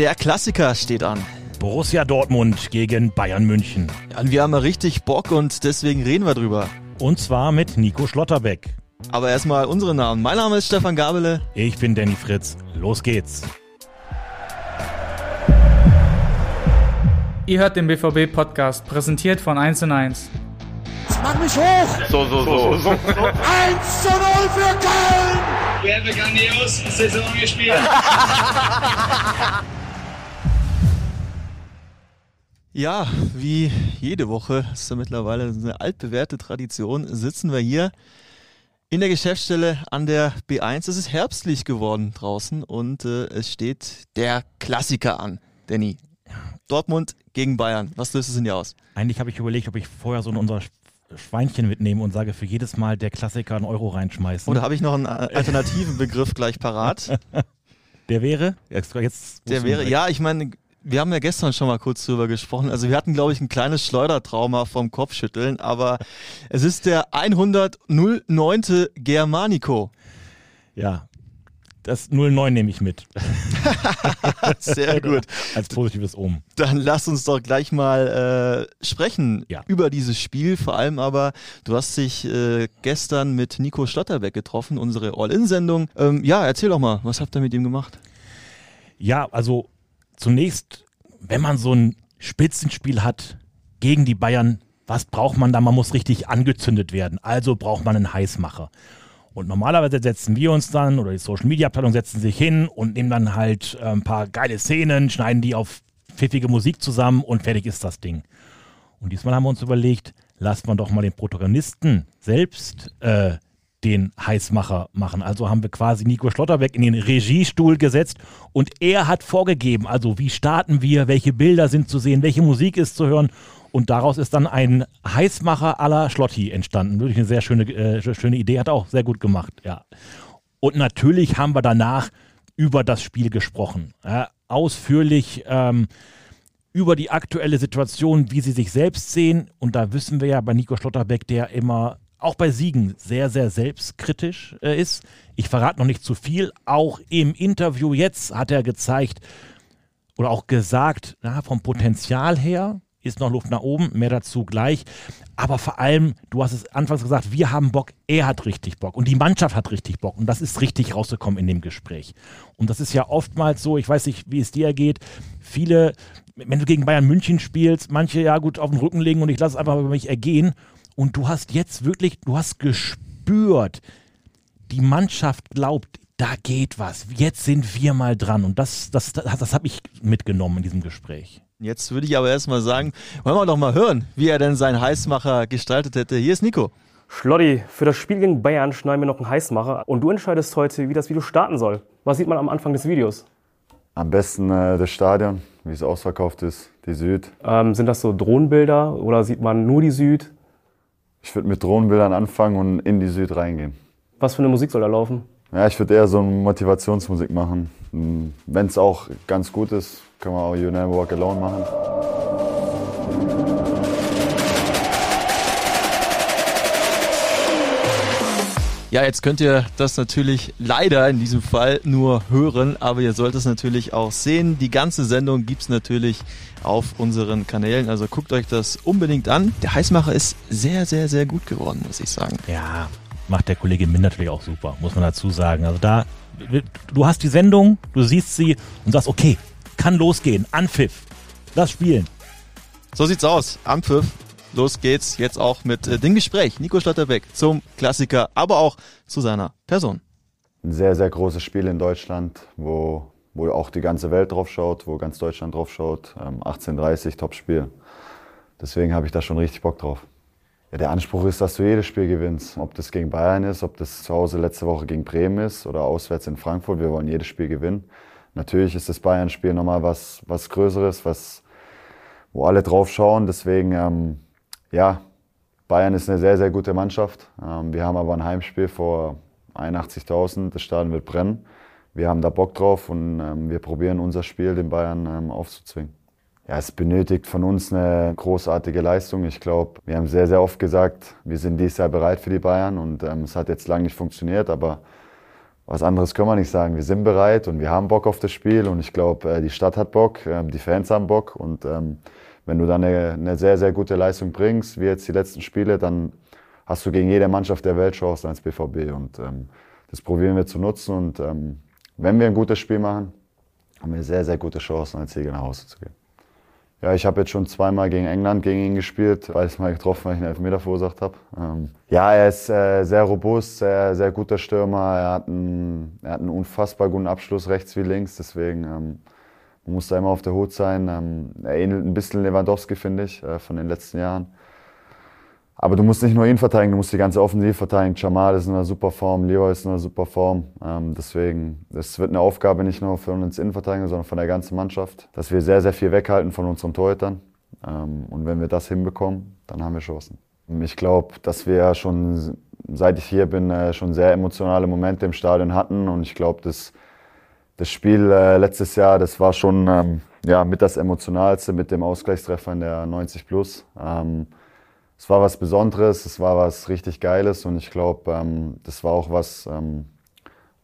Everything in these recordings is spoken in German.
Der Klassiker steht an. Borussia Dortmund gegen Bayern München. Ja, wir haben ja richtig Bock und deswegen reden wir drüber. Und zwar mit Nico Schlotterbeck. Aber erstmal unsere Namen. Mein Name ist Stefan Gabele. Ich bin Danny Fritz. Los geht's. Ihr hört den BVB-Podcast, präsentiert von 1 und 1. Mach mich hoch! So, so, so. so. 1 zu 0 für Köln! Wir haben grandios Saison gespielt. Ja, wie jede Woche, ist ja mittlerweile eine altbewährte Tradition, sitzen wir hier in der Geschäftsstelle an der B1. Es ist herbstlich geworden draußen und äh, es steht der Klassiker an, Danny. Dortmund gegen Bayern. Was löst es in dir aus? Eigentlich habe ich überlegt, ob ich vorher so in unser Schweinchen mitnehme und sage, für jedes Mal der Klassiker einen Euro reinschmeißen. Oder habe ich noch einen äh, alternativen Begriff gleich parat? Der wäre? Jetzt der wäre, ja, ich meine, wir haben ja gestern schon mal kurz drüber gesprochen. Also wir hatten, glaube ich, ein kleines Schleudertrauma vom Kopfschütteln, aber es ist der 109. Germanico. Ja, das 09 nehme ich mit. Sehr gut. Als positives Omen. Dann lass uns doch gleich mal äh, sprechen ja. über dieses Spiel. Vor allem aber, du hast dich äh, gestern mit Nico Stotterbeck getroffen, unsere All-In-Sendung. Ähm, ja, erzähl doch mal, was habt ihr mit ihm gemacht? Ja, also zunächst, wenn man so ein Spitzenspiel hat gegen die Bayern, was braucht man da? Man muss richtig angezündet werden. Also braucht man einen Heißmacher. Und normalerweise setzen wir uns dann, oder die Social Media Abteilung setzen sich hin und nehmen dann halt äh, ein paar geile Szenen, schneiden die auf pfiffige Musik zusammen und fertig ist das Ding. Und diesmal haben wir uns überlegt, lasst man doch mal den Protagonisten selbst äh, den Heißmacher machen. Also haben wir quasi Nico Schlotterbeck in den Regiestuhl gesetzt und er hat vorgegeben, also wie starten wir, welche Bilder sind zu sehen, welche Musik ist zu hören. Und daraus ist dann ein Heißmacher la Schlotti entstanden. Wirklich eine sehr schöne, äh, schöne Idee, hat auch sehr gut gemacht, ja. Und natürlich haben wir danach über das Spiel gesprochen. Ja, ausführlich ähm, über die aktuelle Situation, wie sie sich selbst sehen. Und da wissen wir ja bei Nico Schlotterbeck, der immer auch bei Siegen sehr, sehr selbstkritisch äh, ist. Ich verrate noch nicht zu viel. Auch im Interview jetzt hat er gezeigt oder auch gesagt, na, vom Potenzial her ist noch Luft nach oben, mehr dazu gleich. Aber vor allem, du hast es anfangs gesagt, wir haben Bock, er hat richtig Bock und die Mannschaft hat richtig Bock und das ist richtig rausgekommen in dem Gespräch. Und das ist ja oftmals so, ich weiß nicht, wie es dir geht, viele, wenn du gegen Bayern München spielst, manche ja gut auf den Rücken legen und ich lasse es einfach über mich ergehen und du hast jetzt wirklich, du hast gespürt, die Mannschaft glaubt, da geht was. Jetzt sind wir mal dran. Und das, das, das, das habe ich mitgenommen in diesem Gespräch. Jetzt würde ich aber erstmal sagen, wollen wir doch mal hören, wie er denn seinen Heißmacher gestaltet hätte. Hier ist Nico. Schlotti, für das Spiel gegen Bayern schneiden wir noch einen Heißmacher und du entscheidest heute, wie das Video starten soll. Was sieht man am Anfang des Videos? Am besten äh, das Stadion, wie es ausverkauft ist, die Süd. Ähm, sind das so Drohnenbilder oder sieht man nur die Süd? Ich würde mit Drohnenbildern anfangen und in die Süd reingehen. Was für eine Musik soll da laufen? Ja, ich würde eher so eine Motivationsmusik machen. Wenn es auch ganz gut ist, können wir auch You Never Walk Alone machen. Ja, jetzt könnt ihr das natürlich leider in diesem Fall nur hören, aber ihr sollt es natürlich auch sehen. Die ganze Sendung gibt's natürlich auf unseren Kanälen, also guckt euch das unbedingt an. Der Heißmacher ist sehr, sehr, sehr gut geworden, muss ich sagen. Ja, macht der Kollege Min natürlich auch super, muss man dazu sagen. Also da, du hast die Sendung, du siehst sie und sagst, okay, kann losgehen, Anpfiff, lass spielen. So sieht's aus, Anpfiff los geht's jetzt auch mit äh, dem Gespräch. Nico Schlotterbeck zum Klassiker, aber auch zu seiner Person. Ein sehr, sehr großes Spiel in Deutschland, wo, wo auch die ganze Welt drauf schaut, wo ganz Deutschland drauf schaut. Ähm, 18.30 Top-Spiel. Deswegen habe ich da schon richtig Bock drauf. Ja, der Anspruch ist, dass du jedes Spiel gewinnst. Ob das gegen Bayern ist, ob das zu Hause letzte Woche gegen Bremen ist oder auswärts in Frankfurt. Wir wollen jedes Spiel gewinnen. Natürlich ist das Bayern-Spiel nochmal was, was Größeres, was, wo alle drauf schauen. Deswegen ähm, ja, Bayern ist eine sehr, sehr gute Mannschaft. Ähm, wir haben aber ein Heimspiel vor 81.000. Das Stadion wird brennen. Wir haben da Bock drauf und ähm, wir probieren unser Spiel den Bayern ähm, aufzuzwingen. Ja, es benötigt von uns eine großartige Leistung. Ich glaube, wir haben sehr, sehr oft gesagt, wir sind dieses Jahr bereit für die Bayern und ähm, es hat jetzt lange nicht funktioniert, aber was anderes können wir nicht sagen. Wir sind bereit und wir haben Bock auf das Spiel und ich glaube, äh, die Stadt hat Bock, die Fans haben Bock und ähm, wenn du dann eine, eine, sehr, sehr gute Leistung bringst, wie jetzt die letzten Spiele, dann hast du gegen jede Mannschaft der Welt Chancen als BVB und ähm, das probieren wir zu nutzen und ähm, wenn wir ein gutes Spiel machen, haben wir sehr, sehr gute Chancen, als Sieger nach Hause zu gehen. Ja, ich habe jetzt schon zweimal gegen England gegen ihn gespielt, beides Mal getroffen, weil ich einen Elfmeter verursacht habe. Ähm, ja, er ist äh, sehr robust, sehr, sehr guter Stürmer. Er hat, einen, er hat einen unfassbar guten Abschluss rechts wie links, deswegen ähm, man muss da immer auf der Hut sein. Ähm, er ähnelt ein bisschen Lewandowski, finde ich, äh, von den letzten Jahren. Aber du musst nicht nur ihn verteidigen, du musst die ganze Offensive verteidigen. Jamal ist in einer super Form, Leo ist in einer super Form. Ähm, deswegen, das wird eine Aufgabe nicht nur für uns Innenverteidiger, sondern von der ganzen Mannschaft, dass wir sehr, sehr viel weghalten von unseren Torhütern. Ähm, und wenn wir das hinbekommen, dann haben wir Chancen. Ich glaube, dass wir schon, seit ich hier bin, äh, schon sehr emotionale Momente im Stadion hatten. Und ich glaube, das, das Spiel äh, letztes Jahr, das war schon ähm, ja, mit das Emotionalste, mit dem Ausgleichstreffer in der 90 Plus. Ähm, es war was Besonderes, es war was richtig Geiles und ich glaube, ähm, das war auch was, ähm,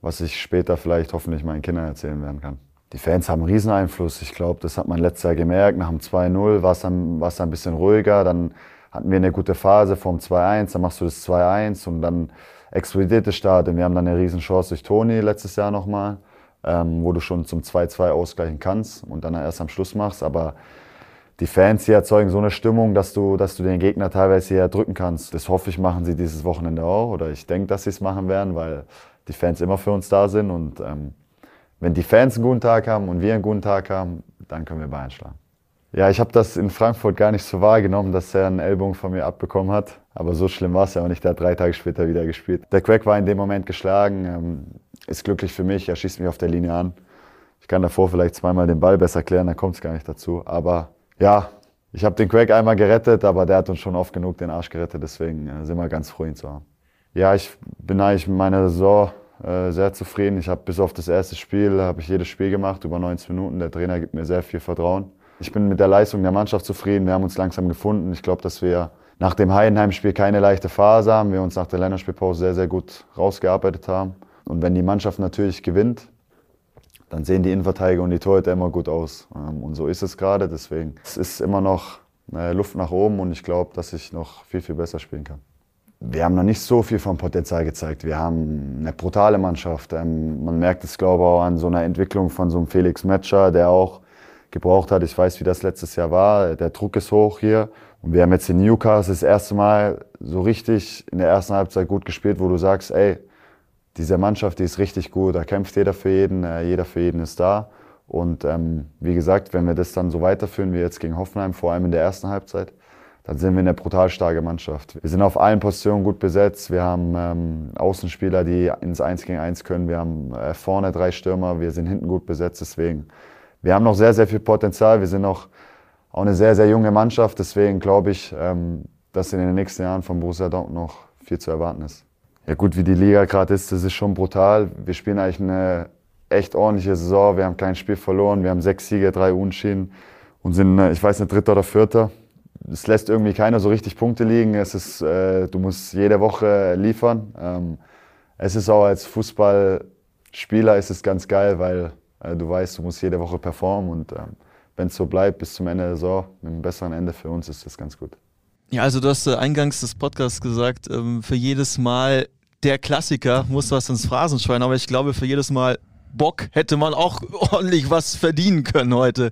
was ich später vielleicht hoffentlich meinen Kindern erzählen werden kann. Die Fans haben einen riesen Einfluss. Ich glaube, das hat man letztes Jahr gemerkt. Nach dem 2-0 war es ein bisschen ruhiger. Dann hatten wir eine gute Phase vom 2-1, dann machst du das 2-1 und dann explodiert das Stadion. Wir haben dann eine riesen Chance durch Toni letztes Jahr nochmal, ähm, wo du schon zum 2-2 ausgleichen kannst und dann erst am Schluss machst. Aber die Fans hier erzeugen so eine Stimmung, dass du, dass du den Gegner teilweise hier drücken kannst. Das hoffe ich, machen sie dieses Wochenende auch. Oder ich denke, dass sie es machen werden, weil die Fans immer für uns da sind. Und ähm, wenn die Fans einen guten Tag haben und wir einen guten Tag haben, dann können wir Bayern schlagen. Ja, ich habe das in Frankfurt gar nicht so wahrgenommen, dass er einen Ellbogen von mir abbekommen hat. Aber so schlimm war es ja auch nicht. Der hat drei Tage später wieder gespielt. Der Crack war in dem Moment geschlagen. Ähm, ist glücklich für mich. Er schießt mich auf der Linie an. Ich kann davor vielleicht zweimal den Ball besser klären, dann kommt es gar nicht dazu. Aber ja, ich habe den Craig einmal gerettet, aber der hat uns schon oft genug den Arsch gerettet, deswegen äh, sind wir ganz froh, ihn zu haben. Ja, ich bin eigentlich mit meiner Saison äh, sehr zufrieden. Ich habe bis auf das erste Spiel, habe ich jedes Spiel gemacht, über 90 Minuten. Der Trainer gibt mir sehr viel Vertrauen. Ich bin mit der Leistung der Mannschaft zufrieden. Wir haben uns langsam gefunden. Ich glaube, dass wir nach dem Heidenheim-Spiel keine leichte Phase haben. Wir uns nach der Länderspielpause sehr, sehr gut rausgearbeitet haben. Und wenn die Mannschaft natürlich gewinnt, dann sehen die Innenverteidiger und die Torhüter immer gut aus. Ähm, und so ist es gerade. Deswegen es ist immer noch äh, Luft nach oben und ich glaube, dass ich noch viel, viel besser spielen kann. Wir haben noch nicht so viel vom Potenzial gezeigt. Wir haben eine brutale Mannschaft. Ähm, man merkt es, glaube ich, auch an so einer Entwicklung von so einem Felix Metscher, der auch gebraucht hat. Ich weiß, wie das letztes Jahr war. Der Druck ist hoch hier. Und wir haben jetzt in Newcastle das erste Mal so richtig in der ersten Halbzeit gut gespielt, wo du sagst, ey, diese Mannschaft, die ist richtig gut, da kämpft jeder für jeden, äh, jeder für jeden ist da. Und ähm, wie gesagt, wenn wir das dann so weiterführen wie jetzt gegen Hoffenheim, vor allem in der ersten Halbzeit, dann sind wir eine brutal starke Mannschaft. Wir sind auf allen Positionen gut besetzt. Wir haben ähm, Außenspieler, die ins 1 gegen 1 können. Wir haben äh, vorne drei Stürmer. Wir sind hinten gut besetzt. Deswegen, wir haben noch sehr, sehr viel Potenzial. Wir sind noch auch eine sehr, sehr junge Mannschaft. Deswegen glaube ich, ähm, dass in den nächsten Jahren von Borussia Dortmund noch viel zu erwarten ist. Ja gut, wie die Liga gerade ist, das ist schon brutal. Wir spielen eigentlich eine echt ordentliche Saison. Wir haben kein Spiel verloren. Wir haben sechs Siege, drei Unschieden und sind, äh, ich weiß nicht, Dritter oder Vierter. Es lässt irgendwie keiner so richtig Punkte liegen. Es ist, äh, du musst jede Woche liefern. Ähm, es ist auch als Fußballspieler ist es ganz geil, weil äh, du weißt, du musst jede Woche performen und ähm, wenn es so bleibt bis zum Ende der Saison, mit einem besseren Ende für uns ist das ganz gut. Ja, also du hast äh, eingangs des Podcasts gesagt, ähm, für jedes Mal der Klassiker muss was ins Phrasenschwein, aber ich glaube, für jedes Mal Bock hätte man auch ordentlich was verdienen können heute.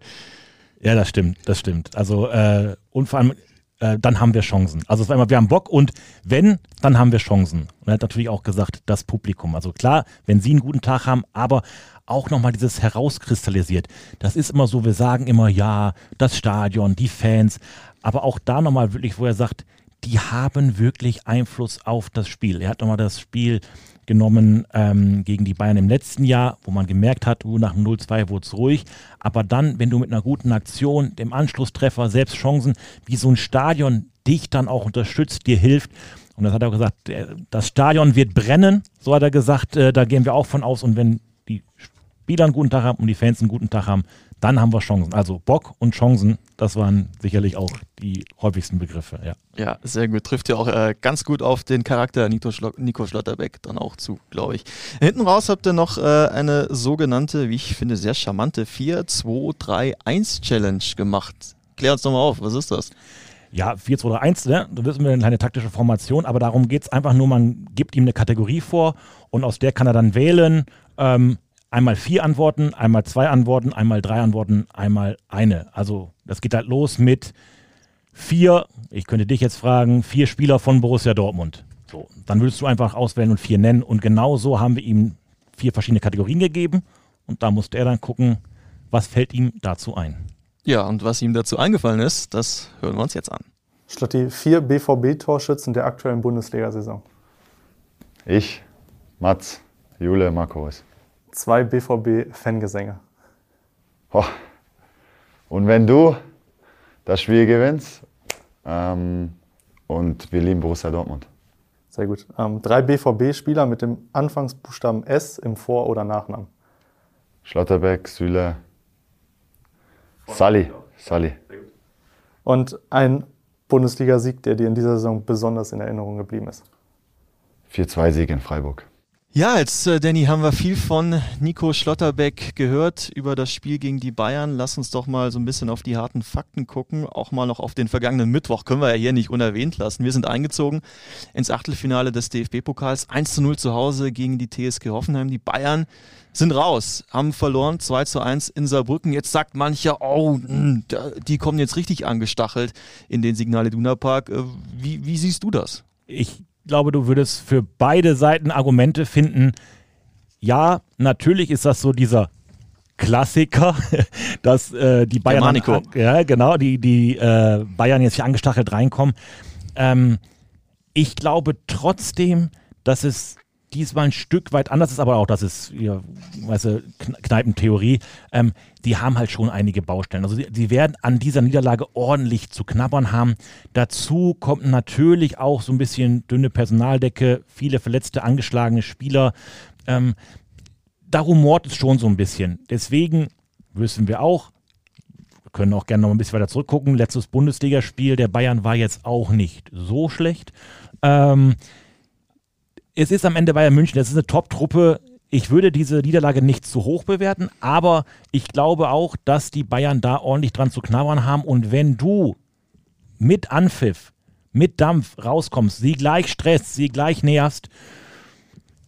Ja, das stimmt, das stimmt. Also, äh, und vor allem, äh, dann haben wir Chancen. Also, es war immer, wir haben Bock und wenn, dann haben wir Chancen. Und er hat natürlich auch gesagt, das Publikum. Also klar, wenn sie einen guten Tag haben, aber auch nochmal dieses herauskristallisiert. Das ist immer so, wir sagen immer, ja, das Stadion, die Fans, aber auch da nochmal wirklich, wo er sagt, die haben wirklich Einfluss auf das Spiel. Er hat nochmal das Spiel genommen ähm, gegen die Bayern im letzten Jahr, wo man gemerkt hat, uh, nach 0-2 wurde es ruhig. Aber dann, wenn du mit einer guten Aktion, dem Anschlusstreffer, selbst Chancen, wie so ein Stadion dich dann auch unterstützt, dir hilft. Und das hat er gesagt, das Stadion wird brennen, so hat er gesagt, äh, da gehen wir auch von aus. Und wenn die Spieler einen guten Tag haben und die Fans einen guten Tag haben, dann haben wir Chancen. Also Bock und Chancen, das waren sicherlich auch die häufigsten Begriffe. Ja, ja sehr gut. Trifft ja auch äh, ganz gut auf den Charakter Nico, Schlo Nico Schlotterbeck dann auch zu, glaube ich. Hinten raus habt ihr noch äh, eine sogenannte, wie ich finde, sehr charmante 4-2-3-1 Challenge gemacht. Klär uns doch mal auf, was ist das? Ja, 4-2-3-1, ne? da wissen wir eine kleine taktische Formation, aber darum geht es einfach nur, man gibt ihm eine Kategorie vor und aus der kann er dann wählen, ähm, einmal vier Antworten, einmal zwei Antworten, einmal drei Antworten, einmal eine. Also das geht halt los mit vier, ich könnte dich jetzt fragen, vier Spieler von Borussia Dortmund. So, dann würdest du einfach auswählen und vier nennen und genau so haben wir ihm vier verschiedene Kategorien gegeben und da musste er dann gucken, was fällt ihm dazu ein. Ja, und was ihm dazu eingefallen ist, das hören wir uns jetzt an. Schlotti, vier BVB-Torschützen der aktuellen Bundesliga-Saison. Ich, Mats, Jule, Markus. Zwei BVB-Fangesänge. Und wenn du das Spiel gewinnst ähm, und wir lieben Borussia Dortmund. Sehr gut. Ähm, drei BVB-Spieler mit dem Anfangsbuchstaben S im Vor- oder Nachnamen. Schlotterbeck, Süle, Sally. Sally. Und ein Bundesligasieg, der dir in dieser Saison besonders in Erinnerung geblieben ist. 4-2-Sieg in Freiburg. Ja, jetzt, äh, Danny, haben wir viel von Nico Schlotterbeck gehört über das Spiel gegen die Bayern. Lass uns doch mal so ein bisschen auf die harten Fakten gucken. Auch mal noch auf den vergangenen Mittwoch können wir ja hier nicht unerwähnt lassen. Wir sind eingezogen ins Achtelfinale des DFB-Pokals. 1 zu 0 zu Hause gegen die TSG Hoffenheim. Die Bayern sind raus, haben verloren 2 zu 1 in Saarbrücken. Jetzt sagt mancher, oh, die kommen jetzt richtig angestachelt in den Signale Duna Park. Äh, wie, wie siehst du das? Ich glaube, du würdest für beide Seiten Argumente finden. Ja, natürlich ist das so dieser Klassiker, dass äh, die Bayern, an, ja genau, die die äh, Bayern jetzt hier angestachelt reinkommen. Ähm, ich glaube trotzdem, dass es diesmal ein Stück weit anders ist, aber auch das ist, ja, weißt du, Kneipentheorie. Ähm, die haben halt schon einige Baustellen. Also sie, werden an dieser Niederlage ordentlich zu knabbern haben. Dazu kommt natürlich auch so ein bisschen dünne Personaldecke, viele verletzte, angeschlagene Spieler. Ähm, da rumort es schon so ein bisschen. Deswegen wissen wir auch, können auch gerne noch ein bisschen weiter zurückgucken. Letztes Bundesligaspiel der Bayern war jetzt auch nicht so schlecht. Ähm, es ist am Ende Bayern München, das ist eine Top-Truppe. Ich würde diese Niederlage nicht zu hoch bewerten, aber ich glaube auch, dass die Bayern da ordentlich dran zu knabbern haben. Und wenn du mit Anpfiff, mit Dampf rauskommst, sie gleich stresst, sie gleich nervst,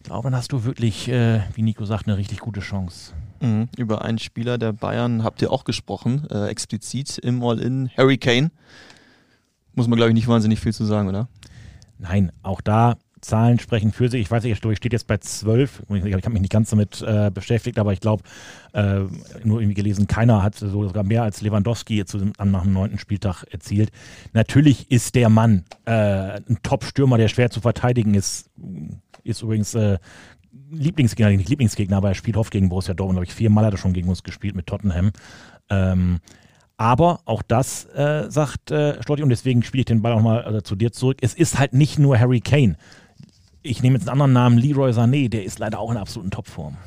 glaube, dann hast du wirklich, äh, wie Nico sagt, eine richtig gute Chance. Mhm. Über einen Spieler der Bayern habt ihr auch gesprochen, äh, explizit im All-In, Harry Kane. Muss man, glaube ich, nicht wahnsinnig viel zu sagen, oder? Nein, auch da Zahlen sprechen für sich. Ich weiß nicht, ich steht jetzt bei 12. Ich, ich habe mich nicht ganz damit äh, beschäftigt, aber ich glaube, äh, nur irgendwie gelesen, keiner hat so sogar mehr als Lewandowski zu, nach dem neunten Spieltag erzielt. Natürlich ist der Mann äh, ein Top-Stürmer, der schwer zu verteidigen ist. Ist übrigens äh, Lieblingsgegner, nicht Lieblingsgegner, aber er spielt oft gegen Borussia Dortmund, glaube ich. Viermal hat er schon gegen uns gespielt mit Tottenham. Ähm, aber auch das äh, sagt äh, Stotti und deswegen spiele ich den Ball auch mal äh, zu dir zurück. Es ist halt nicht nur Harry Kane ich nehme jetzt einen anderen Namen, Leroy Sané, der ist leider auch in absoluten Topform.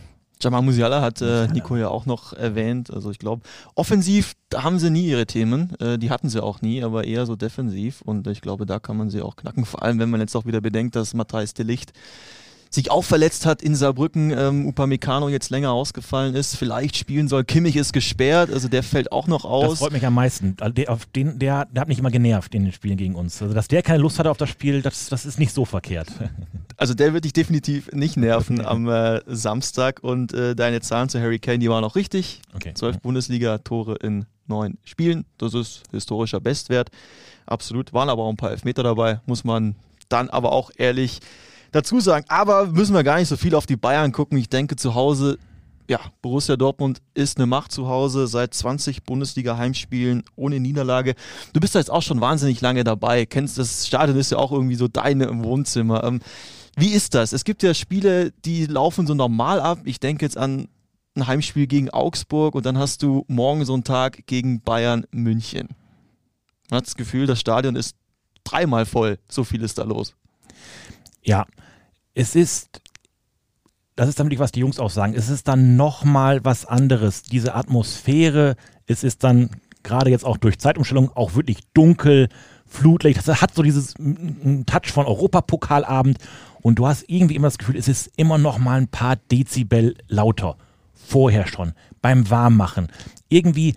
Jamal Musiala hat äh, Nico ja auch noch erwähnt. Also ich glaube, offensiv, da haben sie nie ihre Themen. Äh, die hatten sie auch nie, aber eher so defensiv. Und ich glaube, da kann man sie auch knacken. Vor allem, wenn man jetzt auch wieder bedenkt, dass Matthijs de Licht sich auch verletzt hat in Saarbrücken, ähm, Upamecano jetzt länger ausgefallen ist, vielleicht spielen soll. Kimmich ist gesperrt, also der fällt auch noch aus. Das freut mich am meisten. Also der, auf den, der, der hat mich immer genervt in den Spielen gegen uns. Also dass der keine Lust hatte auf das Spiel, das, das ist nicht so verkehrt. Also der wird dich definitiv nicht nerven am äh, Samstag und äh, deine Zahlen zu Harry Kane, die waren auch richtig. Okay. Zwölf Bundesliga-Tore in neun Spielen, das ist historischer Bestwert. Absolut, waren aber auch ein paar Elfmeter dabei, muss man dann aber auch ehrlich dazu sagen. Aber müssen wir gar nicht so viel auf die Bayern gucken. Ich denke, zu Hause, ja, Borussia Dortmund ist eine Macht zu Hause seit 20 Bundesliga-Heimspielen ohne Niederlage. Du bist da jetzt auch schon wahnsinnig lange dabei. Kennst das Stadion ist ja auch irgendwie so deine im Wohnzimmer. Wie ist das? Es gibt ja Spiele, die laufen so normal ab. Ich denke jetzt an ein Heimspiel gegen Augsburg und dann hast du morgen so einen Tag gegen Bayern München. Man hat das Gefühl, das Stadion ist dreimal voll. So viel ist da los. Ja, es ist das ist nämlich, was die Jungs auch sagen, es ist dann nochmal was anderes. Diese Atmosphäre, es ist dann gerade jetzt auch durch Zeitumstellung auch wirklich dunkel, Flutlicht, das hat so dieses Touch von Europapokalabend und du hast irgendwie immer das Gefühl, es ist immer noch mal ein paar Dezibel lauter. Vorher schon, beim Warmmachen. Irgendwie,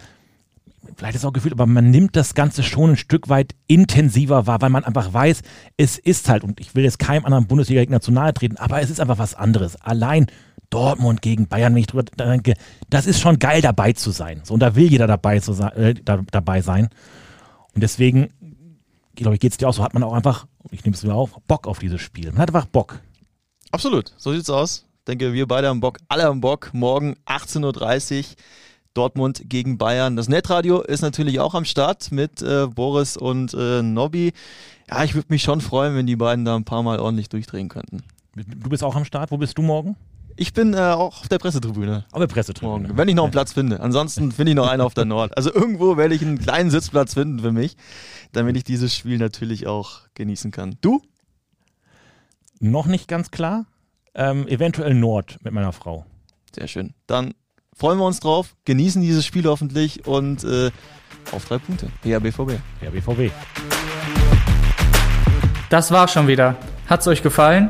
vielleicht ist auch gefühlt, aber man nimmt das Ganze schon ein Stück weit intensiver wahr, weil man einfach weiß, es ist halt, und ich will jetzt keinem anderen Bundesliga-Gegner zu nahe treten, aber es ist einfach was anderes. Allein Dortmund gegen Bayern, wenn ich drüber denke, das ist schon geil dabei zu sein. So, und da will jeder dabei, zu sein, äh, da, dabei sein. Und deswegen glaube ich, geht es dir auch so, hat man auch einfach, ich nehme es wieder auf, Bock auf dieses Spiel. Man hat einfach Bock. Absolut, so sieht's aus. Ich denke, wir beide haben Bock, alle haben Bock. Morgen 18.30 Uhr. Dortmund gegen Bayern. Das Netradio ist natürlich auch am Start mit äh, Boris und äh, Nobby. Ja, ich würde mich schon freuen, wenn die beiden da ein paar Mal ordentlich durchdrehen könnten. Du bist auch am Start. Wo bist du morgen? Ich bin äh, auch auf der Pressetribüne. Auf der Pressetribüne. Morgen, wenn ich noch einen Platz finde. Ansonsten finde ich noch einen auf der Nord. Also irgendwo werde ich einen kleinen Sitzplatz finden für mich, damit ich dieses Spiel natürlich auch genießen kann. Du? Noch nicht ganz klar. Ähm, eventuell Nord mit meiner Frau. Sehr schön. Dann freuen wir uns drauf, genießen dieses Spiel hoffentlich und äh, auf drei Punkte. PRBVB. PRBVB. Das war schon wieder. Hat's euch gefallen?